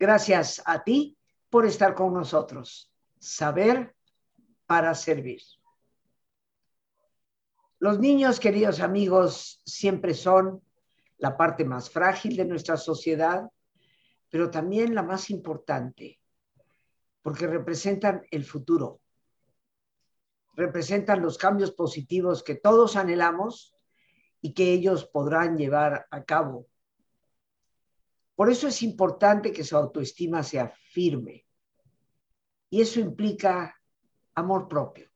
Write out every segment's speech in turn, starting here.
Gracias a ti por estar con nosotros. Saber para servir. Los niños, queridos amigos, siempre son la parte más frágil de nuestra sociedad, pero también la más importante, porque representan el futuro, representan los cambios positivos que todos anhelamos y que ellos podrán llevar a cabo. Por eso es importante que su autoestima sea firme. Y eso implica amor propio,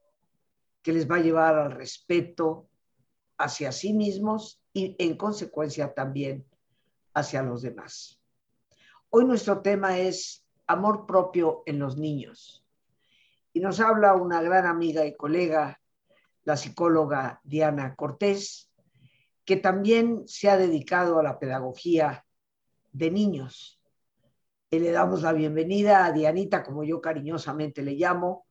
que les va a llevar al respeto hacia sí mismos y en consecuencia también hacia los demás. Hoy nuestro tema es amor propio en los niños. Y nos habla una gran amiga y colega, la psicóloga Diana Cortés, que también se ha dedicado a la pedagogía de niños. Y le damos la bienvenida a Dianita, como yo cariñosamente le llamo,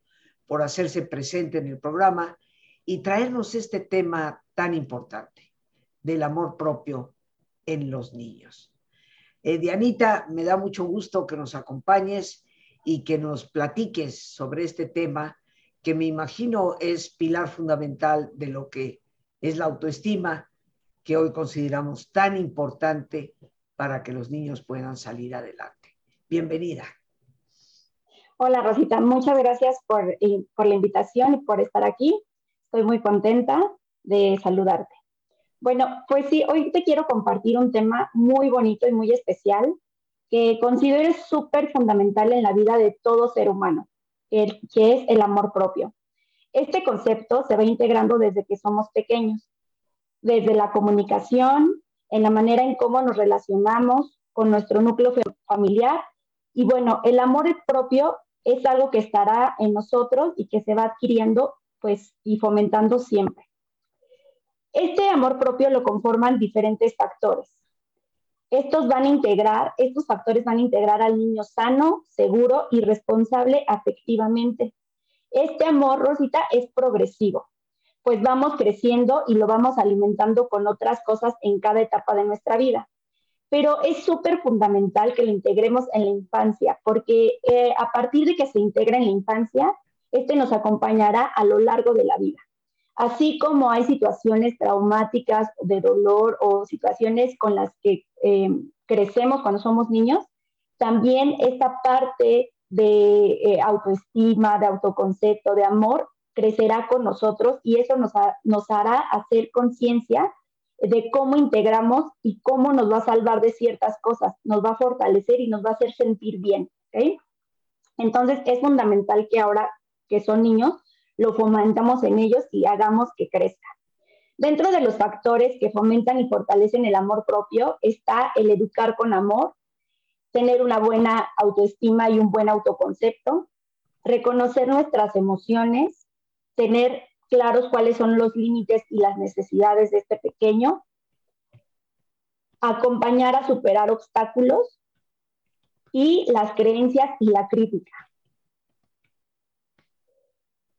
por hacerse presente en el programa y traernos este tema tan importante del amor propio en los niños. Eh, Dianita, me da mucho gusto que nos acompañes y que nos platiques sobre este tema que me imagino es pilar fundamental de lo que es la autoestima, que hoy consideramos tan importante para que los niños puedan salir adelante. Bienvenida. Hola Rosita, muchas gracias por, eh, por la invitación y por estar aquí. Estoy muy contenta de saludarte. Bueno, pues sí, hoy te quiero compartir un tema muy bonito y muy especial que considero súper fundamental en la vida de todo ser humano, el, que es el amor propio. Este concepto se va integrando desde que somos pequeños, desde la comunicación, en la manera en cómo nos relacionamos con nuestro núcleo familiar. Y bueno, el amor propio es algo que estará en nosotros y que se va adquiriendo pues y fomentando siempre. Este amor propio lo conforman diferentes factores. Estos van a integrar, estos factores van a integrar al niño sano, seguro y responsable afectivamente. Este amor, Rosita, es progresivo, pues vamos creciendo y lo vamos alimentando con otras cosas en cada etapa de nuestra vida. Pero es súper fundamental que lo integremos en la infancia, porque eh, a partir de que se integra en la infancia, este nos acompañará a lo largo de la vida. Así como hay situaciones traumáticas de dolor o situaciones con las que eh, crecemos cuando somos niños, también esta parte de eh, autoestima, de autoconcepto, de amor, crecerá con nosotros y eso nos, nos hará hacer conciencia de cómo integramos y cómo nos va a salvar de ciertas cosas, nos va a fortalecer y nos va a hacer sentir bien. Entonces es fundamental que ahora que son niños lo fomentamos en ellos y hagamos que crezcan. Dentro de los factores que fomentan y fortalecen el amor propio está el educar con amor, tener una buena autoestima y un buen autoconcepto, reconocer nuestras emociones, tener claros cuáles son los límites y las necesidades de este pequeño, acompañar a superar obstáculos y las creencias y la crítica.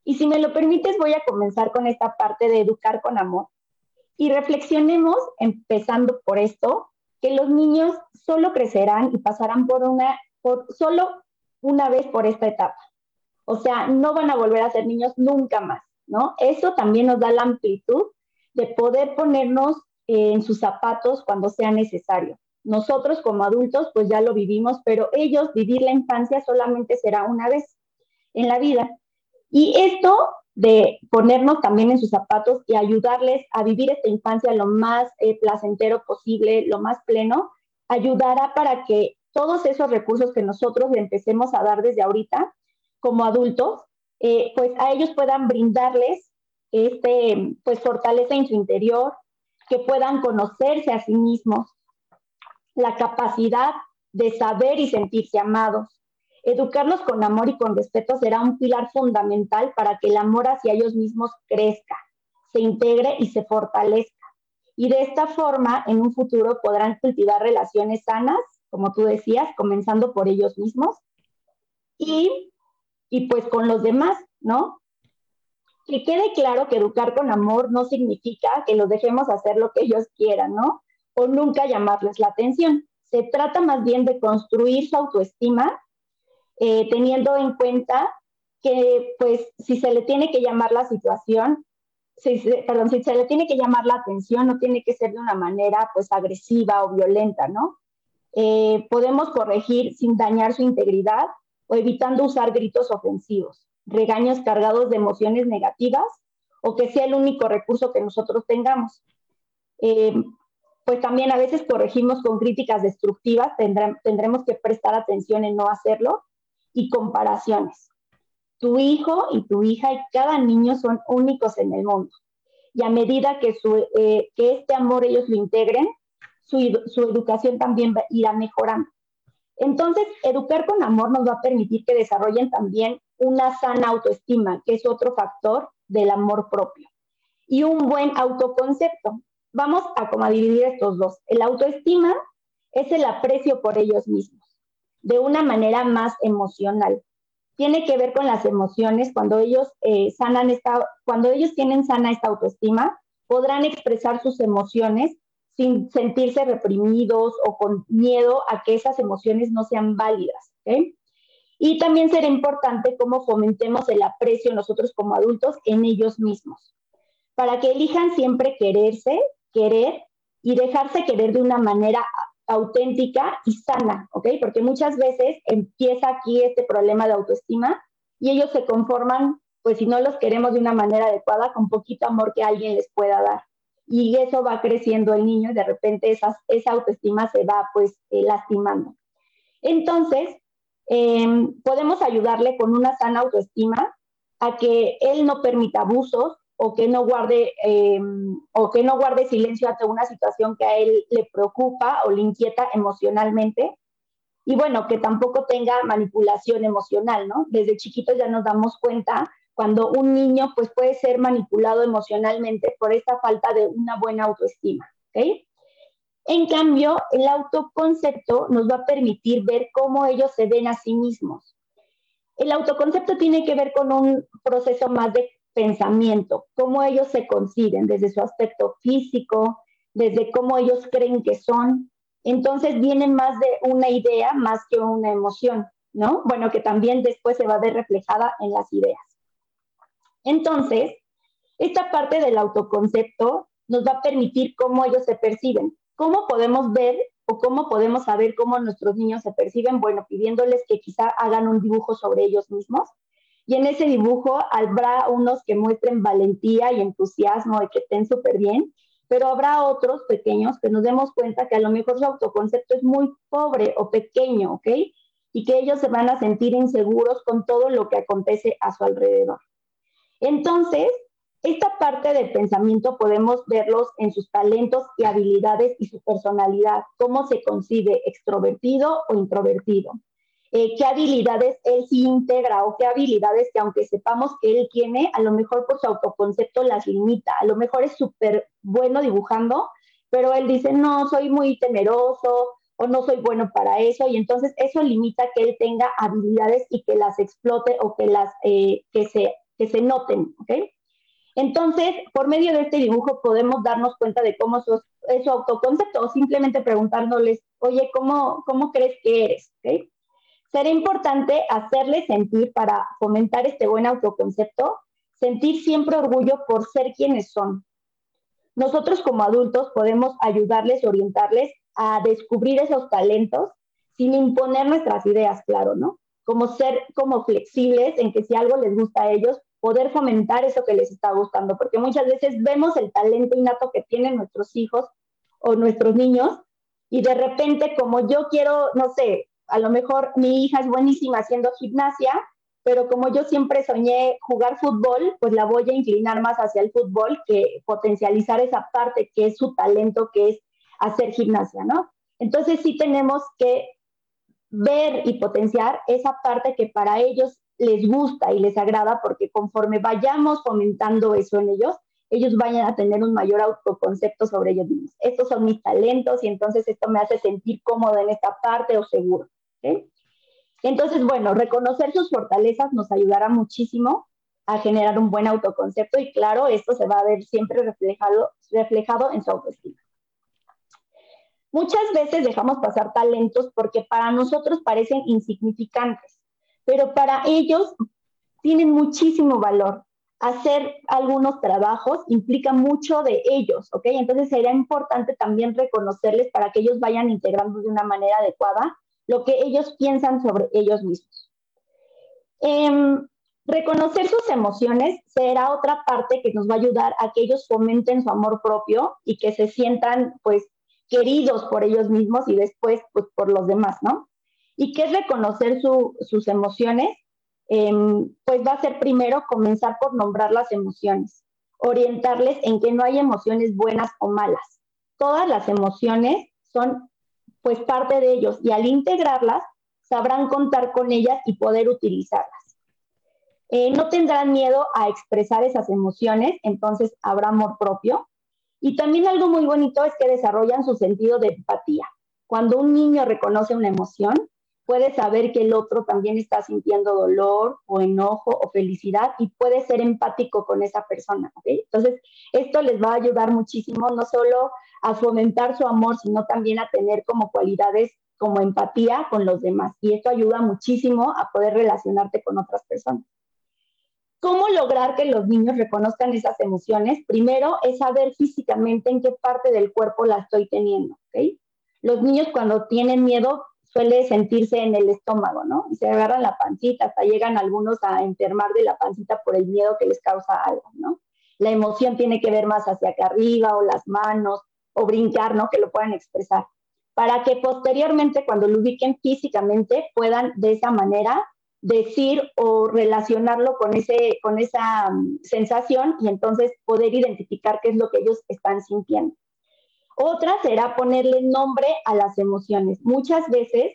Y si me lo permites, voy a comenzar con esta parte de educar con amor. Y reflexionemos, empezando por esto, que los niños solo crecerán y pasarán por una, por, solo una vez por esta etapa. O sea, no van a volver a ser niños nunca más, ¿no? Eso también nos da la amplitud de poder ponernos en sus zapatos cuando sea necesario. Nosotros como adultos pues ya lo vivimos, pero ellos vivir la infancia solamente será una vez en la vida. Y esto de ponernos también en sus zapatos y ayudarles a vivir esta infancia lo más eh, placentero posible, lo más pleno, ayudará para que todos esos recursos que nosotros empecemos a dar desde ahorita como adultos, eh, pues a ellos puedan brindarles este, pues fortaleza en su interior, que puedan conocerse a sí mismos, la capacidad de saber y sentirse amados, Educarlos con amor y con respeto será un pilar fundamental para que el amor hacia ellos mismos crezca, se integre y se fortalezca. Y de esta forma, en un futuro podrán cultivar relaciones sanas, como tú decías, comenzando por ellos mismos y, y pues con los demás, ¿no? Que quede claro que educar con amor no significa que los dejemos hacer lo que ellos quieran, ¿no? O nunca llamarles la atención, Se trata más bien de construir su autoestima eh, teniendo en cuenta que, pues, si se le tiene que llamar la situación, si, perdón, si se le tiene que llamar la atención, no tiene que ser de una manera, pues, agresiva o violenta, ¿no? Eh, podemos corregir sin dañar su integridad o evitando usar gritos ofensivos, regaños cargados de emociones negativas o que sea el único recurso que nosotros tengamos. Eh, pues también a veces corregimos con críticas destructivas, tendremos que prestar atención en no hacerlo y comparaciones. Tu hijo y tu hija y cada niño son únicos en el mundo. Y a medida que, eh, este amor ellos lo integren, su, su educación también irá mejorando. Entonces, educar con amor nos va a permitir que desarrollen también una sana autoestima, que es otro factor del amor propio. Y un buen autoconcepto. Vamos a como dividir estos dos. El autoestima es el aprecio por ellos mismos, de una manera más emocional. Tiene que ver con las emociones. Cuando ellos eh, sanan esta, cuando ellos tienen sana esta autoestima, podrán expresar sus emociones sin sentirse reprimidos o con miedo a que esas emociones no sean válidas. ¿okay? Y también será importante cómo fomentemos el aprecio nosotros como adultos en ellos mismos, para que elijan siempre quererse, querer y dejarse querer de una manera auténtica y sana, ¿ok? Porque muchas veces empieza aquí este problema de autoestima y ellos se conforman, pues si no los queremos de una manera adecuada, con poquito amor que alguien les pueda dar. Y eso va creciendo el niño y de repente esa autoestima se va pues eh, lastimando. Entonces, Em, podemos ayudarle con una sana autoestima a que él no permita abusos o que no guarde em, o que no guarde silencio ante una situación que a él le preocupa o le inquieta emocionalmente y bueno que tampoco tenga manipulación emocional no desde chiquitos ya nos damos cuenta cuando un niño pues puede ser manipulado emocionalmente por esta falta de una buena autoestima ¿ok? En cambio, el autoconcepto nos va a permitir ver cómo ellos se ven a sí mismos. El autoconcepto tiene que ver con un proceso más de pensamiento, cómo ellos se conciben desde su aspecto físico, desde cómo ellos creen que son. Entonces viene más de una idea más que una emoción, ¿no? Bueno, que también después se va a ver reflejada en las ideas. Entonces, esta parte del autoconcepto nos va a permitir cómo ellos se perciben. ¿Cómo podemos ver o cómo podemos saber cómo nuestros niños se perciben? Bueno, pidiéndoles que quizá hagan un dibujo sobre ellos mismos. Y en ese dibujo habrá unos que muestren valentía y entusiasmo y que estén súper bien, pero habrá otros pequeños que nos demos cuenta que a lo mejor su autoconcepto es muy pobre o pequeño, ¿ok? Y que ellos se van a sentir inseguros con todo lo que acontece a su alrededor. Entonces, esta parte del pensamiento podemos verlos en sus talentos y habilidades y su personalidad, cómo se concibe extrovertido o introvertido, eh, qué habilidades él sí integra o qué habilidades que aunque sepamos que él tiene, a lo mejor por su autoconcepto las limita, a lo mejor es súper bueno dibujando, pero él dice, no, soy muy temeroso o no soy bueno para eso, y entonces eso limita que él tenga habilidades y que las explote o que las, eh, que, se, que se noten, ¿ok? Entonces, por medio de este dibujo podemos darnos cuenta de cómo es su autoconcepto o simplemente preguntándoles, oye, ¿cómo, cómo crees que eres? ¿Okay? Será importante hacerles sentir para fomentar este buen autoconcepto, sentir siempre orgullo por ser quienes son. Nosotros como adultos podemos ayudarles, orientarles a descubrir esos talentos sin imponer nuestras ideas, claro, ¿no? Como ser como flexibles en que si algo les gusta a ellos, poder fomentar eso que les está gustando, porque muchas veces vemos el talento innato que tienen nuestros hijos o nuestros niños y de repente como yo quiero, no sé, a lo mejor mi hija es buenísima haciendo gimnasia, pero como yo siempre soñé jugar fútbol, pues la voy a inclinar más hacia el fútbol que potencializar esa parte que es su talento, que es hacer gimnasia, ¿no? Entonces sí tenemos que ver y potenciar esa parte que para ellos les gusta y les agrada porque conforme vayamos fomentando eso en ellos, ellos vayan a tener un mayor autoconcepto sobre ellos mismos. Estos son mis talentos y entonces esto me hace sentir cómodo en esta parte o seguro. Entonces, bueno, reconocer sus fortalezas nos ayudará muchísimo a generar un buen autoconcepto y claro, esto se va a ver siempre reflejado, reflejado en su autoestima. Muchas veces dejamos pasar talentos porque para nosotros parecen insignificantes, pero para ellos tienen muchísimo valor. Hacer algunos trabajos implica mucho de ellos, ¿ok? Entonces sería importante también reconocerles para que ellos vayan integrando de una manera adecuada lo que ellos piensan sobre ellos mismos. Em, reconocer sus emociones será otra parte que nos va a ayudar a que ellos fomenten su amor propio y que se sientan pues queridos por ellos mismos y después pues por los demás, ¿no? ¿Y qué es reconocer sus emociones? Em, pues va a ser primero comenzar por nombrar las emociones, orientarles en que no hay emociones buenas o malas. Todas las emociones son pues parte de ellos y al integrarlas sabrán contar con ellas y poder utilizarlas. Eh, no tendrán miedo a expresar esas emociones, entonces habrá amor propio. Y también algo muy bonito es que desarrollan su sentido de empatía. Cuando un niño reconoce una emoción, puede saber que el otro también está sintiendo dolor o enojo o felicidad y puede ser empático con esa persona. Entonces, esto les va a ayudar muchísimo, no solo a fomentar su amor, sino también a tener como cualidades como empatía con los demás. Y esto ayuda muchísimo a poder relacionarte con otras personas. ¿Cómo lograr que los niños reconozcan esas emociones? Primero es saber físicamente en qué parte del cuerpo la estoy teniendo. Los niños cuando tienen miedo suele sentirse en el estómago, ¿no? Y se agarran la pancita, hasta llegan algunos a enfermar de la pancita por el miedo que les causa algo, ¿no? La emoción tiene que ver más hacia acá arriba o las manos o brincar, ¿no? Que lo puedan expresar. Para que posteriormente, cuando lo ubiquen físicamente, puedan de esa manera decir o relacionarlo con, ese, con esa mm, sensación y entonces poder identificar qué es lo que ellos están sintiendo. Otra será ponerle nombre a las emociones. Muchas veces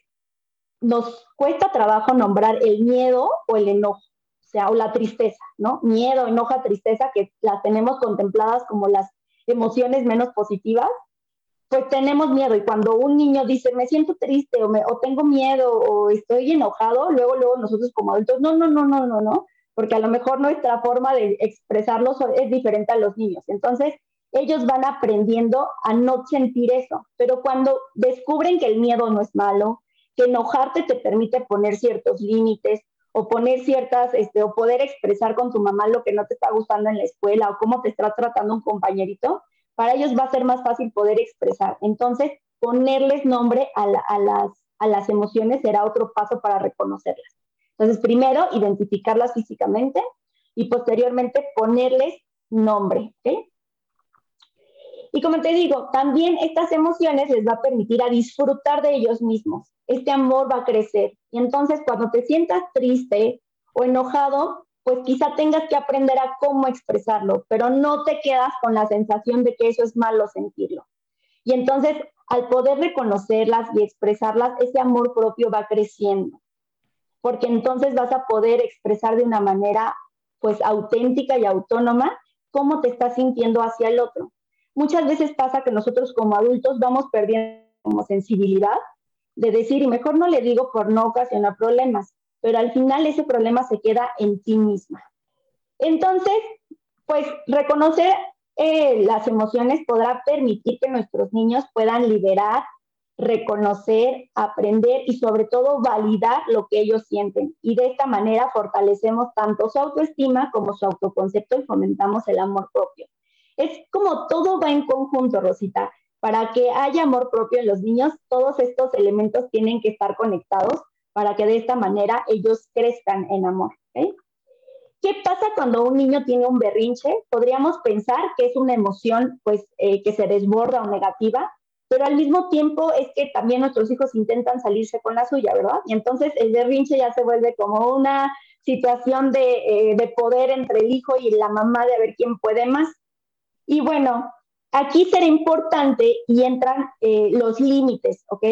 nos cuesta trabajo nombrar el miedo o el enojo, o sea, o la tristeza, ¿no? Miedo, enoja, tristeza, que las tenemos contempladas como las emociones menos positivas, pues tenemos miedo. Y cuando un niño dice, me siento triste o, me, o tengo miedo o estoy enojado, luego, luego nosotros como adultos, no, no, no, no, no, no, porque a lo mejor nuestra forma de expresarlo es diferente a los niños. Entonces, ellos van aprendiendo a no sentir eso. Pero cuando descubren que el miedo no es malo, que enojarte te permite poner ciertos límites, o poner ciertas, este, o poder expresar con tu mamá lo que no te está gustando en la escuela o cómo te está tratando un compañerito, para ellos va a ser más fácil poder expresar. Entonces, ponerles nombre a, las, a las emociones será otro paso para reconocerlas. Entonces, primero, identificarlas físicamente y posteriormente ponerles nombre. Y como te digo, también estas emociones les va a permitir a disfrutar de ellos mismos. Este amor va a crecer. Y entonces cuando te sientas triste o enojado, pues quizá tengas que aprender a cómo expresarlo, pero no te quedas con la sensación de que eso es malo sentirlo. Y entonces, al poder reconocerlas y expresarlas, ese amor propio va creciendo, porque entonces vas a poder expresar de una manera pues auténtica y autónoma cómo te estás sintiendo hacia el otro muchas veces pasa que nosotros como adultos vamos perdiendo sensibilidad de decir, y mejor no le digo por no ocasionar problemas, pero al final ese problema se queda en ti misma. Entonces, pues reconocer eh, las emociones podrá permitir que nuestros niños puedan liberar, reconocer, aprender y sobre todo validar lo que ellos sienten. Y de esta manera fortalecemos tanto su autoestima como su autoconcepto y fomentamos el amor propio. Es como todo va en conjunto, Rosita. Para que haya amor propio en los niños, todos estos elementos tienen que estar conectados para que de esta manera ellos crezcan en amor. ¿Qué pasa cuando un niño tiene un berrinche? Podríamos pensar que es una emoción pues, eh, que se desborda o negativa, pero al mismo tiempo es que también nuestros hijos intentan salirse con la suya, ¿verdad? Y entonces el berrinche ya se vuelve como una situación de, eh, de poder entre el hijo y la mamá de ver quién puede más. Y bueno, aquí será importante y entran eh, los límites, ¿ok?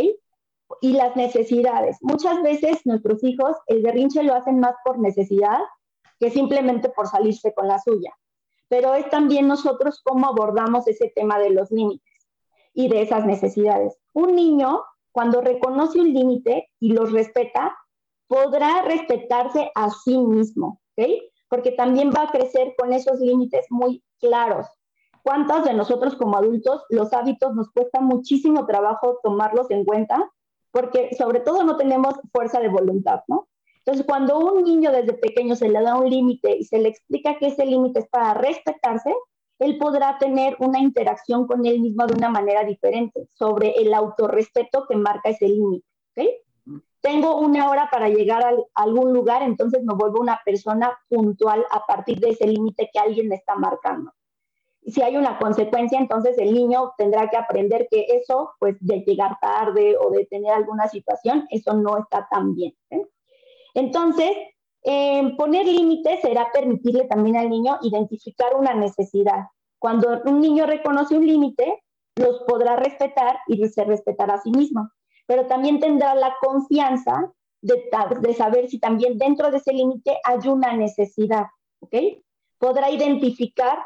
Y las necesidades. Muchas veces nuestros hijos el berrinche lo hacen más por necesidad que simplemente por salirse con la suya. Pero es también nosotros cómo abordamos ese tema de los límites y de esas necesidades. Un niño, cuando reconoce un límite y los respeta, podrá respetarse a sí mismo, ¿ok? Porque también va a crecer con esos límites muy claros ¿Cuántos de nosotros como adultos los hábitos nos cuesta muchísimo trabajo tomarlos en cuenta? Porque sobre todo no tenemos fuerza de voluntad, ¿no? Entonces, cuando un niño desde pequeño se le da un límite y se le explica que ese límite es para respetarse, él podrá tener una interacción con él mismo de una manera diferente sobre el autorrespeto que marca ese límite. Tengo una hora para llegar a algún lugar, entonces me vuelvo una persona puntual a partir de ese límite que alguien me está marcando. Si hay una consecuencia, entonces el niño tendrá que aprender que eso, pues de llegar tarde o de tener alguna situación, eso no está tan bien. Entonces, eh, poner límites será permitirle también al niño identificar una necesidad. Cuando un niño reconoce un límite, los podrá respetar y se respetará a sí mismo pero también tendrá la confianza de, de saber si también dentro de ese límite hay una necesidad, ¿ok? Podrá identificar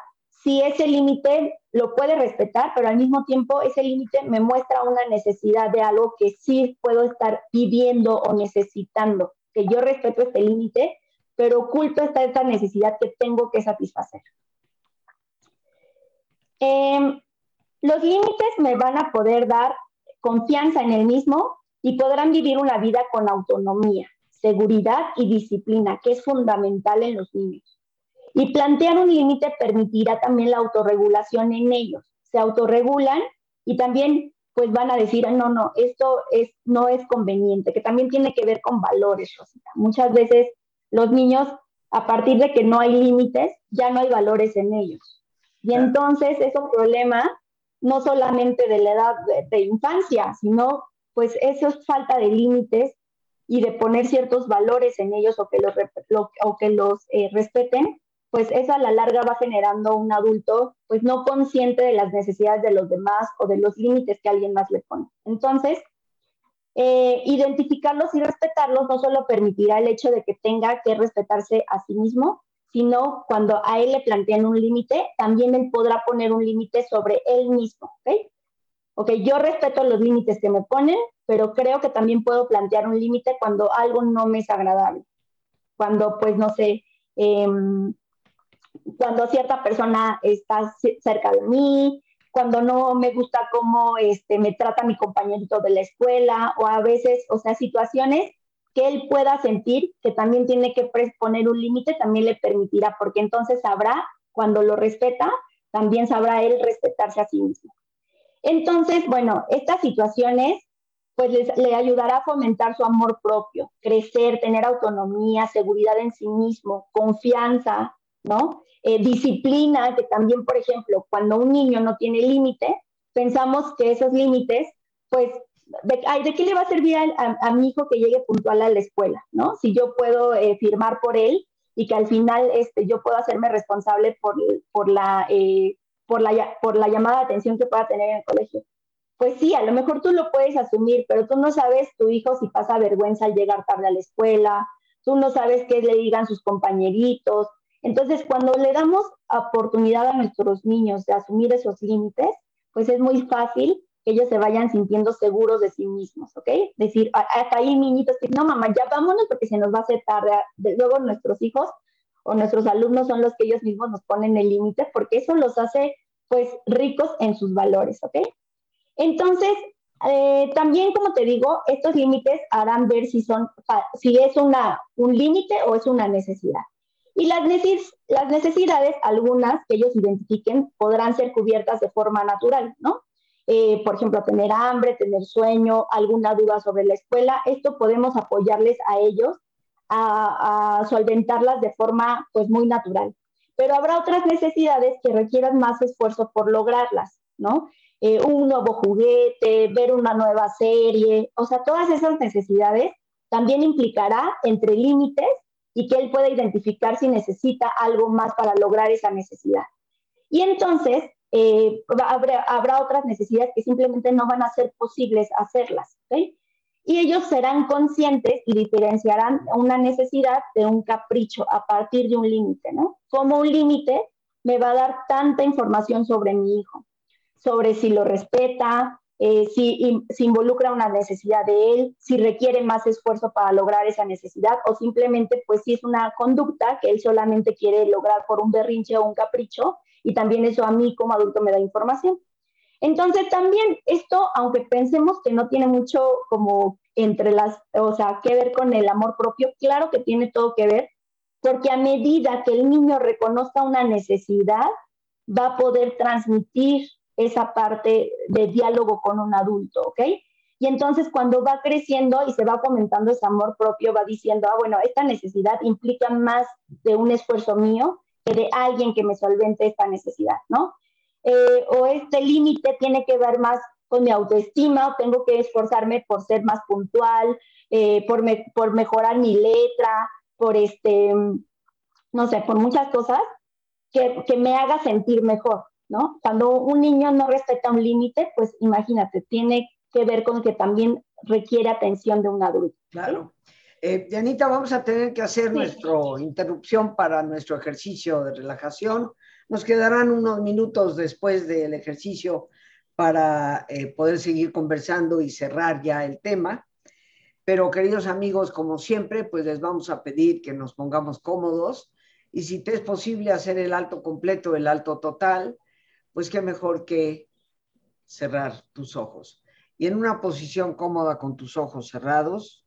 si ese límite lo puede respetar, pero al mismo tiempo ese límite me muestra una necesidad de algo que sí puedo estar pidiendo o necesitando, que yo respeto este límite, pero oculto está esta necesidad que tengo que satisfacer. Em, los límites me van a poder dar confianza en el mismo y podrán vivir una vida con autonomía, seguridad y disciplina, que es fundamental en los niños. Y plantear un límite permitirá también la autorregulación en ellos. Se autorregulan y también pues van a decir, no, no, esto es, no es conveniente, que también tiene que ver con valores, Rosita. Muchas veces los niños, a partir de que no hay límites, ya no hay valores en ellos. Y entonces es un problema no solamente de la edad de, infancia, sino pues eso es falta de límites y de poner ciertos valores en ellos o que los, o que los eh, respeten, pues eso a la larga va generando un adulto pues no consciente de las necesidades de los demás o de los límites que alguien más le pone. Entonces, eh, identificarlos y respetarlos no solo permitirá el hecho de que tenga que respetarse a sí mismo, sino cuando a él le plantean un límite, también él podrá poner un límite sobre él mismo, ¿ok? Ok, yo respeto los límites que me ponen, pero creo que también puedo plantear un límite cuando algo no me es agradable. Cuando, pues, no sé, em, cuando cierta persona está cerca de mí, cuando no me gusta cómo este, me trata mi compañerito de la escuela, o a veces, o sea, situaciones que él pueda sentir que también tiene que poner un límite, también le permitirá, porque entonces sabrá, cuando lo respeta, también sabrá él respetarse a sí mismo. Entonces, bueno, estas situaciones pues le ayudará a fomentar su amor propio, crecer, tener autonomía, seguridad en sí mismo, confianza, ¿no? Eh, disciplina, que también, por ejemplo, cuando un niño no tiene límite, pensamos que esos límites, pues de, qué le va a servir a, mi hijo que llegue puntual a la escuela? ¿no? Si yo puedo eh, firmar por él y que al final este, yo puedo hacerme responsable por, por, la, eh, por, la, por la llamada de atención que pueda tener en el colegio. Pues sí, a lo mejor tú lo puedes asumir, pero tú no sabes tu hijo si pasa vergüenza al llegar tarde a la escuela, tú no sabes qué le digan sus compañeritos. Entonces, cuando le damos oportunidad a nuestros niños de asumir esos límites, pues es muy fácil que ellos se vayan sintiendo seguros de sí mismos, ¿ok? Decir, acá hay niñitos que, no, mamá, ya vámonos porque se nos va a hacer tarde. Luego nuestros hijos o nuestros alumnos son los que ellos mismos nos ponen el límite porque eso los hace, pues, ricos en sus valores, ¿ok? Entonces, eh, también, como te digo, estos límites harán ver si, son, si es una, un límite o es una necesidad. Y las, necesidades, algunas que ellos identifiquen, podrán ser cubiertas de forma natural, ¿no? Eh, por ejemplo, tener hambre, tener sueño, alguna duda sobre la escuela, esto podemos apoyarles a ellos a, solventarlas de forma pues muy natural. Pero habrá otras necesidades que requieran más esfuerzo por lograrlas, ¿no? Eh, un nuevo juguete, ver una nueva serie, o sea, todas esas necesidades también implicará entre límites y que él pueda identificar si necesita algo más para lograr esa necesidad. Y entonces, eh, habrá, otras necesidades que simplemente no van a ser posibles hacerlas. Y ellos serán conscientes y diferenciarán una necesidad de un capricho a partir de un límite, ¿no? Como un límite me va a dar tanta información sobre mi hijo, sobre si lo respeta, eh, si, si, involucra una necesidad de él, si requiere más esfuerzo para lograr esa necesidad o simplemente pues si es una conducta que él solamente quiere lograr por un berrinche o un capricho y también eso a mí como adulto me da información. Entonces también esto, aunque pensemos que no tiene mucho como entre las, o sea, que ver con el amor propio, claro que tiene todo que ver, porque a medida que el niño reconozca una necesidad, va a poder transmitir esa parte de diálogo con un adulto, ¿ok? Y entonces cuando va creciendo y se va fomentando ese amor propio, va diciendo, ah, bueno, esta necesidad implica más de un esfuerzo mío que de alguien que me solvente esta necesidad, ¿no? Eh, o este límite tiene que ver más con mi autoestima, o tengo que esforzarme por ser más puntual, eh, por, mejorar mi letra, por este, no sé, por muchas cosas que me haga sentir mejor, ¿no? Cuando un niño no respeta un límite, pues imagínate, tiene que ver con que también requiere atención de un adulto. Claro. Eh, Dianita, vamos a tener que hacer nuestra interrupción para nuestro ejercicio de relajación. Nos quedarán unos minutos después del ejercicio para eh, poder seguir conversando y cerrar ya el tema. Pero queridos amigos, como siempre, pues les vamos a pedir que nos pongamos cómodos y si te es posible hacer el alto completo, el alto total, pues qué mejor que cerrar tus ojos. Y en una posición cómoda con tus ojos cerrados,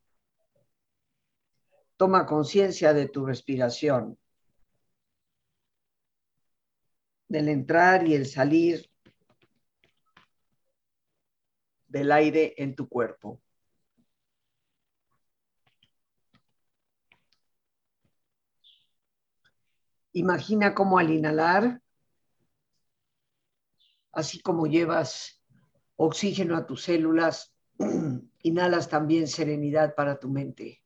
toma conciencia de tu respiración, del entrar y el salir del aire en tu cuerpo. Imagina cómo al inhalar así como llevas oxígeno a tus células, inhalas también serenidad para tu mente.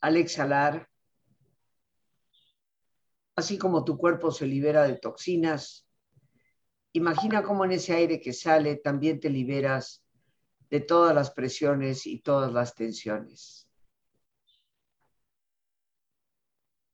Al exhalar, así como tu cuerpo se libera de toxinas, imagina cómo en ese aire que sale también te liberas de todas las presiones y todas las tensiones.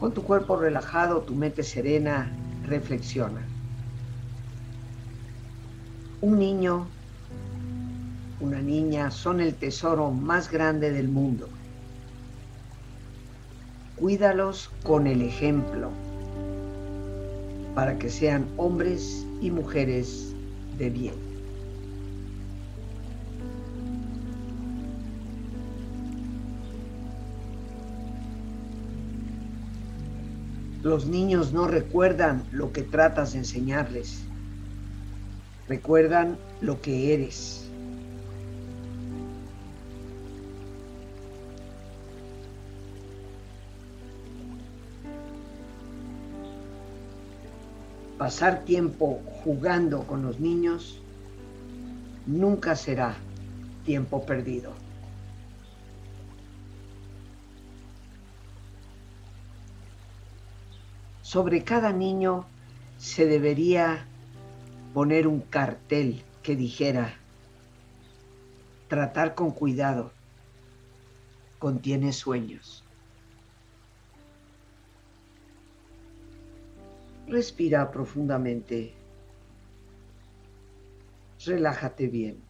Con tu cuerpo relajado, tu mente serena, reflexiona. Un niño, una niña son el tesoro más grande del mundo. Cuídalos con el ejemplo para que sean hombres y mujeres de bien. Los niños no recuerdan lo que tratas de enseñarles, recuerdan lo que eres. Pasar tiempo jugando con los niños nunca será tiempo perdido. Sobre cada niño se debería poner un cartel que dijera, tratar con cuidado, contiene sueños. Respira profundamente. Relájate bien.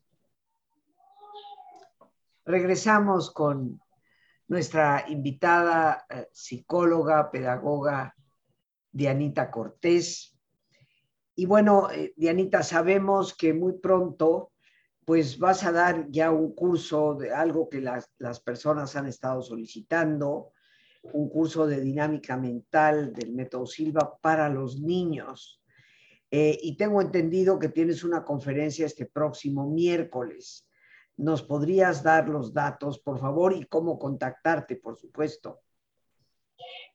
Regresamos con nuestra invitada eh, psicóloga, pedagoga, Dianita Cortés. Y bueno, eh, Dianita, sabemos que muy pronto pues vas a dar ya un curso de algo que las, personas han estado solicitando, un curso de dinámica mental del método Silva para los niños. Eh, y tengo entendido que tienes una conferencia este próximo miércoles ¿Nos podrías dar los datos, por favor, y cómo contactarte, por supuesto?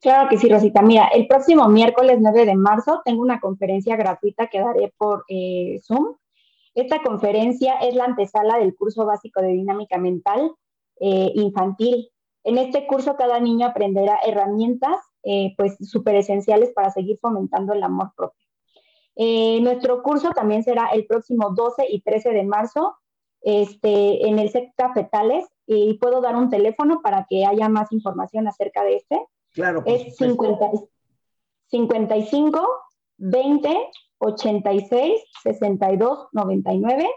Claro que sí, Rosita. Mira, el próximo miércoles 9 de marzo tengo una conferencia gratuita que daré por eh, Zoom. Esta conferencia es la antesala del curso básico de dinámica mental eh, infantil. En este curso cada niño aprenderá herramientas eh, pues súper esenciales para seguir fomentando el amor propio. nuestro curso también será el próximo 12 y 13 de marzo este, en el SEC Cafetales y puedo dar un teléfono para que haya más información acerca de este. Claro. es 50, 55 20 86 62 99.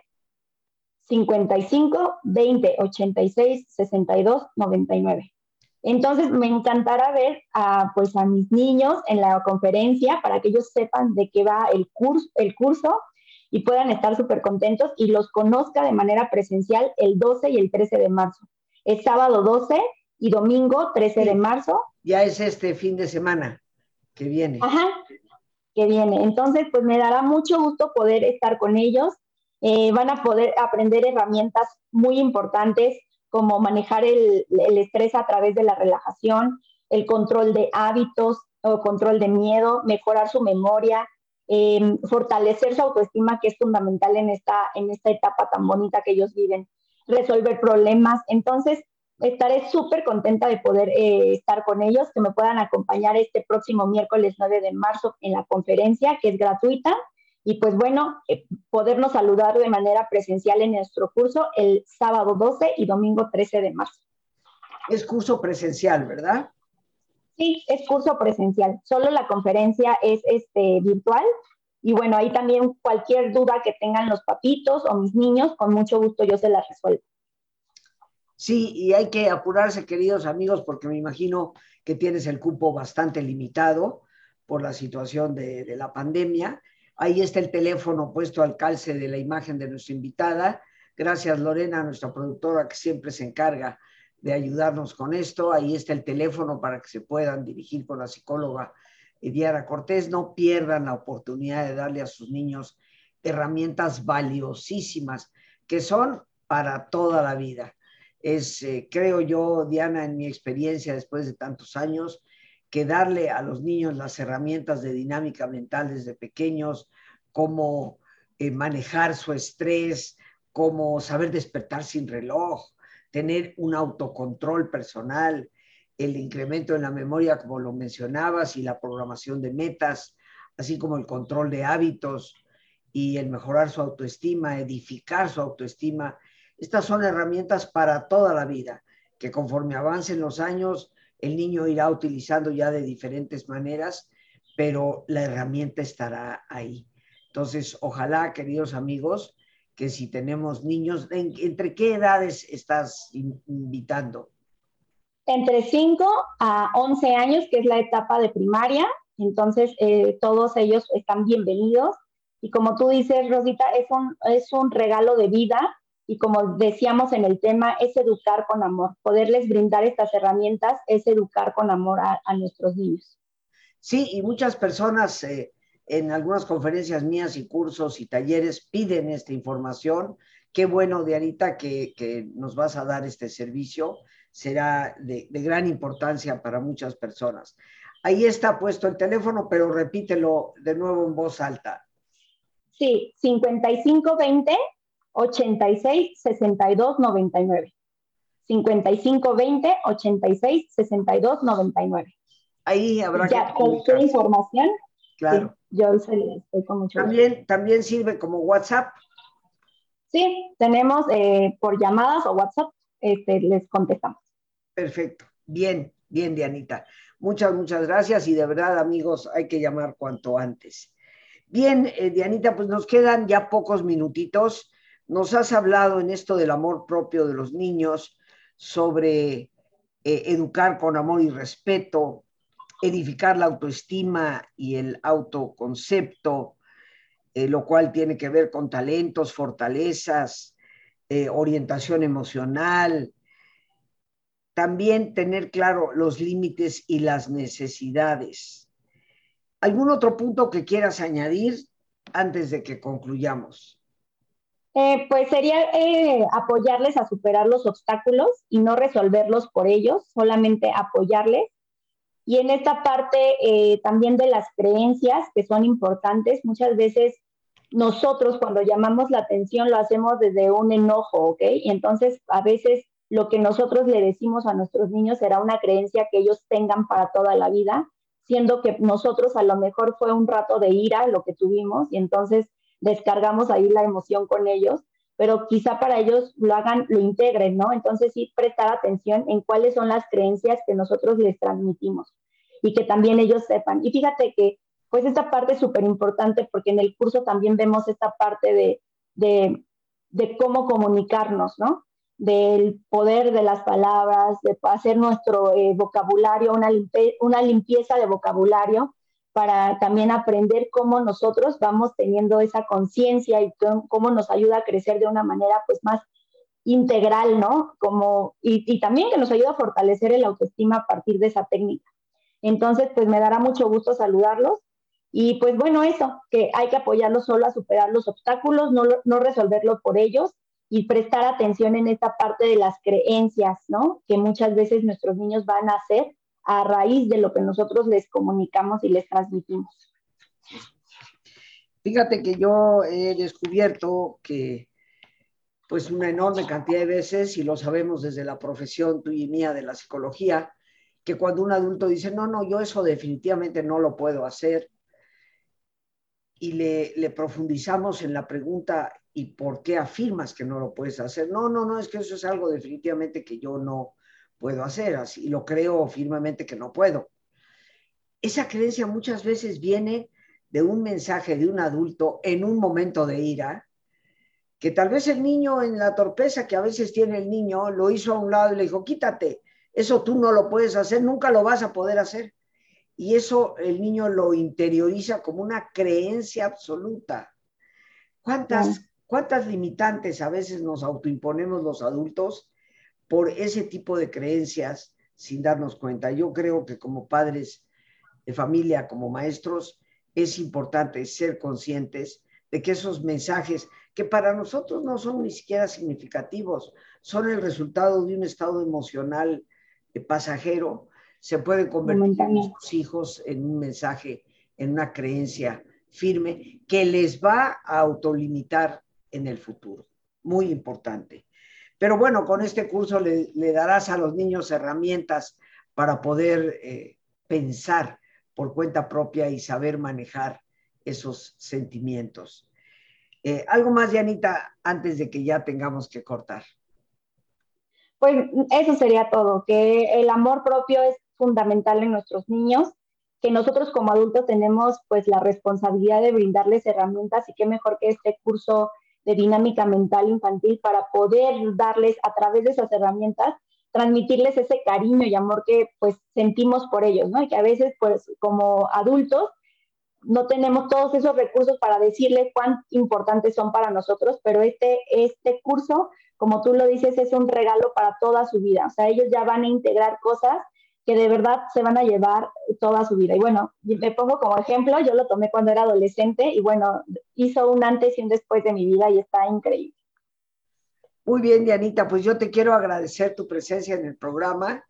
55 20 86 62 99. Entonces, me encantará ver a, pues, a mis niños en la conferencia para que ellos sepan de qué va el curso, el curso y puedan estar súper contentos y los conozca de manera presencial el 12 y el 13 de marzo. Es sábado 12 y domingo 13 de marzo. Ya es este fin de semana que viene. Ajá, que viene. Entonces, pues me dará mucho gusto poder estar con ellos. Eh, van a poder aprender herramientas muy importantes como manejar el, el, estrés a través de la relajación, el control de hábitos o control de miedo, mejorar su memoria, eh, fortalecer su autoestima, que es fundamental en esta, en esta etapa tan bonita que ellos viven, resolver problemas. Entonces, estaré súper contenta de poder eh, estar con ellos, que me puedan acompañar este próximo miércoles 9 de marzo en la conferencia, que es gratuita. Y pues bueno, eh, podernos saludar de manera presencial en nuestro curso el sábado 12 y domingo 13 de marzo. Es curso presencial, ¿verdad? Sí, es curso presencial. Solo la conferencia es este, virtual. Y bueno, ahí también cualquier duda que tengan los papitos o mis niños, con mucho gusto yo se las resuelvo. Sí, y hay que apurarse, queridos amigos, porque me imagino que tienes el cupo bastante limitado por la situación de, de la pandemia. Ahí está el teléfono puesto al calce de la imagen de nuestra invitada. Gracias, Lorena, nuestra productora, que siempre se encarga de ayudarnos con esto. Ahí está el teléfono para que se puedan dirigir con la psicóloga Diara Cortés. No pierdan la oportunidad de darle a sus niños herramientas valiosísimas que son para toda la vida es, eh, creo yo, Diana, en mi experiencia después de tantos años, que darle a los niños las herramientas de dinámica mental desde pequeños, cómo eh, manejar su estrés, cómo saber despertar sin reloj, tener un autocontrol personal, el incremento en la memoria, como lo mencionabas, y la programación de metas, así como el control de hábitos y el mejorar su autoestima, edificar su autoestima estas son herramientas para toda la vida, que conforme avancen los años, el niño irá utilizando ya de diferentes maneras, pero la herramienta estará ahí. Entonces, ojalá, queridos amigos, que si tenemos niños, ¿entre qué edades estás invitando? Entre 5 a 11 años, que es la etapa de primaria. Entonces, eh, todos ellos están bienvenidos. Y como tú dices, Rosita, es un, es un regalo de vida y como decíamos en el tema, es educar con amor. Poderles brindar estas herramientas es educar con amor a, nuestros niños. Sí, y muchas personas eh, en algunas conferencias mías y cursos y talleres piden esta información. Qué bueno, Dianita, que, que nos vas a dar este servicio. Será de, de gran importancia para muchas personas. Ahí está puesto el teléfono, pero repítelo de nuevo en voz alta. Sí, 5520 86 62 99. 55 20 86 62 99. Ahí habrá ya, que. cualquier información. Claro. Sí, yo se estoy con mucho también, también sirve como WhatsApp. Sí, tenemos eh, por llamadas o WhatsApp, este, les contestamos. Perfecto. Bien, bien, Dianita. Muchas, muchas gracias y de verdad, amigos, hay que llamar cuanto antes. Bien, eh, Dianita, pues nos quedan ya pocos minutitos. Nos has hablado en esto del amor propio de los niños, sobre eh, educar con amor y respeto, edificar la autoestima y el autoconcepto, eh, lo cual tiene que ver con talentos, fortalezas, eh, orientación emocional. También tener claro los límites y las necesidades. ¿Algún otro punto que quieras añadir antes de que concluyamos? Eh, pues sería apoyarles a superar los obstáculos y no resolverlos por ellos, solamente apoyarles. Y en esta parte eh, también de las creencias que son importantes, muchas veces nosotros cuando llamamos la atención lo hacemos desde un enojo, ¿ok? Y entonces a veces lo que nosotros le decimos a nuestros niños será una creencia que ellos tengan para toda la vida, siendo que nosotros a lo mejor fue un rato de ira lo que tuvimos y entonces descargamos ahí la emoción con ellos, pero quizá para ellos lo hagan, lo integren, ¿no? Entonces sí prestar atención en cuáles son las creencias que nosotros les transmitimos y que también ellos sepan. Y fíjate que pues esta parte es súper importante porque en el curso también vemos esta parte de, de, de cómo comunicarnos, ¿no? del poder de las palabras, de hacer nuestro eh, vocabulario, una, una limpieza de vocabulario para también aprender cómo nosotros vamos teniendo esa conciencia y cómo nos ayuda a crecer de una manera pues más integral, ¿no? Como, y, también que nos ayuda a fortalecer el autoestima a partir de esa técnica. Entonces, pues me dará mucho gusto saludarlos y pues bueno, eso, que hay que apoyarlos solo a superar los obstáculos, no, no resolverlos por ellos y prestar atención en esta parte de las creencias, ¿no? Que muchas veces nuestros niños van a hacer a raíz de lo que nosotros les comunicamos y les transmitimos. Fíjate que yo he descubierto que pues una enorme cantidad de veces, y lo sabemos desde la profesión tuya y mía de la psicología, que cuando un adulto dice, no, no, yo eso definitivamente no lo puedo hacer, y le, le profundizamos en la pregunta, ¿y por qué afirmas que no lo puedes hacer? No, no, no, es que eso es algo definitivamente que yo no puedo hacer, así lo creo firmemente que no puedo. Esa creencia muchas veces viene de un mensaje de un adulto en un momento de ira, que tal vez el niño en la torpeza que a veces tiene el niño lo hizo a un lado y le dijo, quítate, eso tú no lo puedes hacer, nunca lo vas a poder hacer. Y eso el niño lo interioriza como una creencia absoluta. ¿Cuántas, ¿Cuántas limitantes a veces nos autoimponemos los adultos por ese tipo de creencias sin darnos cuenta? Yo creo que como padres de familia, como maestros, es importante ser conscientes de que esos mensajes, que para nosotros no son ni siquiera significativos, son el resultado de un estado emocional pasajero, se pueden convertir en sus hijos en un mensaje, en una creencia firme que les va a autolimitar en el futuro. Muy importante. Pero bueno, con este curso le, darás a los niños herramientas para poder eh, pensar por cuenta propia y saber manejar esos sentimientos. Eh, ¿Algo más, Janita, antes de que ya tengamos que cortar? Pues eso sería todo, que el amor propio es fundamental en nuestros niños, que nosotros como adultos tenemos pues la responsabilidad de brindarles herramientas y qué mejor que este curso dinámica mental infantil para poder darles a través de esas herramientas, transmitirles ese cariño y amor que pues sentimos por ellos, ¿no? Y que a veces pues como adultos no tenemos todos esos recursos para decirles cuán importantes son para nosotros, pero este, este curso, como tú lo dices, es un regalo para toda su vida. O sea, ellos ya van a integrar cosas que de verdad se van a llevar toda su vida. Y bueno, me pongo como ejemplo, yo lo tomé cuando era adolescente y bueno, hizo un antes y un después de mi vida y está increíble. Muy bien, Dianita, pues yo te quiero agradecer tu presencia en el programa.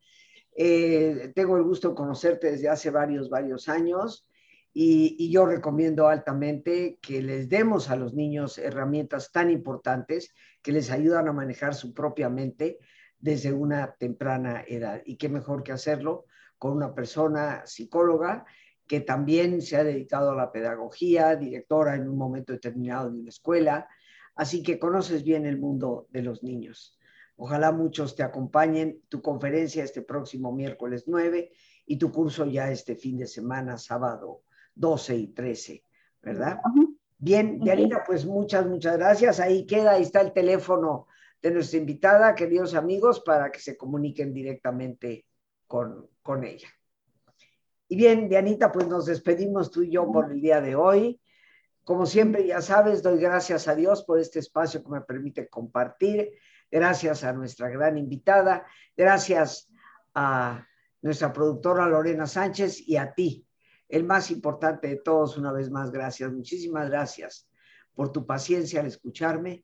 Eh, tengo el gusto de conocerte desde hace varios, varios años y, y, yo recomiendo altamente que les demos a los niños herramientas tan importantes que les ayudan a manejar su propia mente desde una temprana edad. Y qué mejor que hacerlo con una persona psicóloga que también se ha dedicado a la pedagogía, directora en un momento determinado de una escuela, así que conoces bien el mundo de los niños. Ojalá muchos te acompañen, tu conferencia este próximo miércoles 9 y tu curso ya este fin de semana, sábado 12 y 13, ¿verdad? Bien, Dianita, pues muchas, muchas gracias. Ahí queda, ahí está el teléfono de nuestra invitada, queridos amigos, para que se comuniquen directamente con, con ella. Y bien, Dianita, pues nos despedimos tú y yo por el día de hoy. Como siempre, ya sabes, doy gracias a Dios por este espacio que me permite compartir. Gracias a nuestra gran invitada. Gracias a nuestra productora Lorena Sánchez y a ti, el más importante de todos, una vez más, gracias. Muchísimas gracias por tu paciencia al escucharme